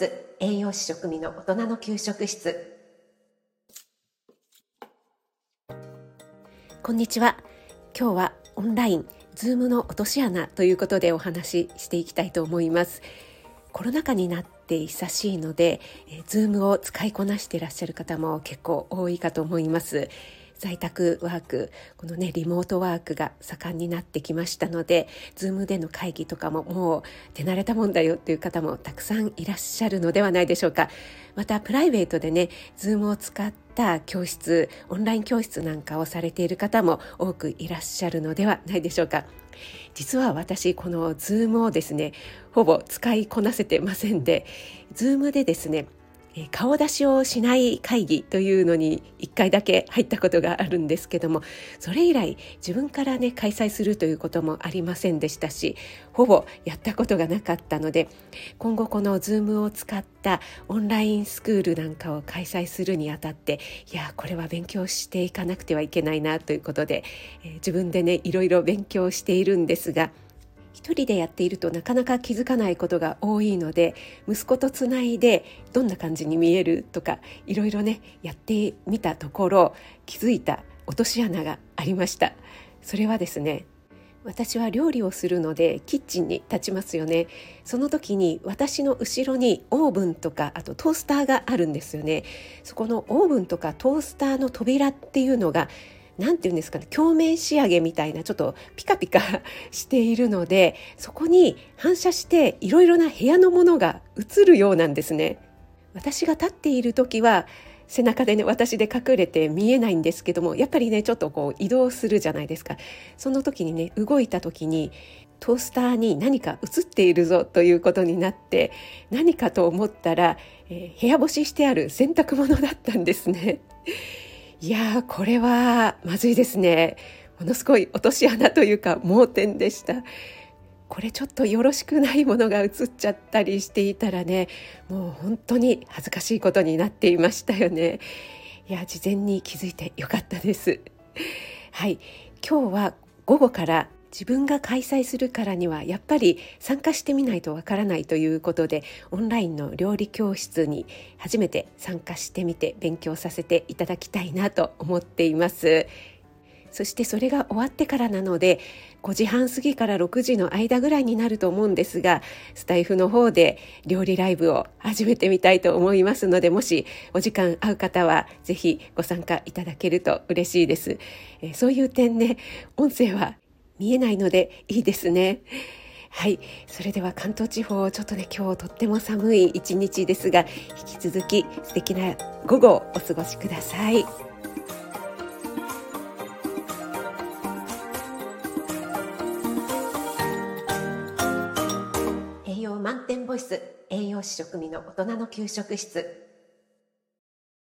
ス栄養士食味の大人の給食室。こんにちは。今日はオンライン Zoom の落とし穴ということでお話ししていきたいと思います。コロナ禍になって久しいので、えー、 Zoom を使いこなしていらっしゃる方も結構多いかと思います。在宅ワークこのねリモートワークが盛んになってきましたので Zoom での会議とかももう手慣れたもんだよっていう方もたくさんいらっしゃるのではないでしょうか。またプライベートでね Zoom を使った教室オンライン教室なんかをされている方も多くいらっしゃるのではないでしょうか。実は私この Zoom をですねほぼ使いこなせてませんで Zoom でですねえ顔出しをしない会議というのに1回だけ入ったことがあるんですけどもそれ以来自分からね開催するということもありませんでしたしほぼやったことがなかったので今後この Zoom を使ったオンラインスクールなんかを開催するにあたっていやこれは勉強していかなくてはいけないなということで、え、自分でねいろいろ勉強しているんですが一人でやっているとなかなか気づかないことが多いので息子とつないでどんな感じに見えるとかいろいろねやってみたところ気づいた落とし穴がありました。それはですね私は料理をするのでキッチンに立ちますよね。その時に私の後ろにオーブンとかあとトースターがあるんですよね。そこのオーブンとかトースターの扉っていうのが何て言うんですかね鏡面仕上げみたいなちょっとピカピカしているのでそこに反射していろいろな部屋のものが映るようなんですね。私が立っている時は背中でね私で隠れて見えないんですけどもやっぱりねちょっとこう移動するじゃないですかその時にね動いた時にトースターに何か映っているぞということになって何かと思ったら、えー、部屋干ししてある洗濯物だったんですね。いやーこれはまずいですね。ものすごい落とし穴というか盲点でした。これちょっとよろしくないものが映っちゃったりしていたらねもう本当に恥ずかしいことになっていましたよね。いや事前に気づいてよかったです。はい。今日は午後から自分が開催するからにはやっぱり参加してみないとわからないということでオンラインの料理教室に初めて参加してみて勉強させていただきたいなと思っています。そしてそれが終わってからなので5時半過ぎから6時の間ぐらいになると思うんですがスタイフの方で料理ライブを始めてみたいと思いますのでもしお時間合う方はぜひご参加いただけると嬉しいです、えそういう点ね音声は見えないのでいいですね。はい。それでは関東地方、ちょっとね、今日とっても寒い一日ですが、引き続き素敵な午後をお過ごしください。栄養満点ボイス、栄養士食味の大人の給食室。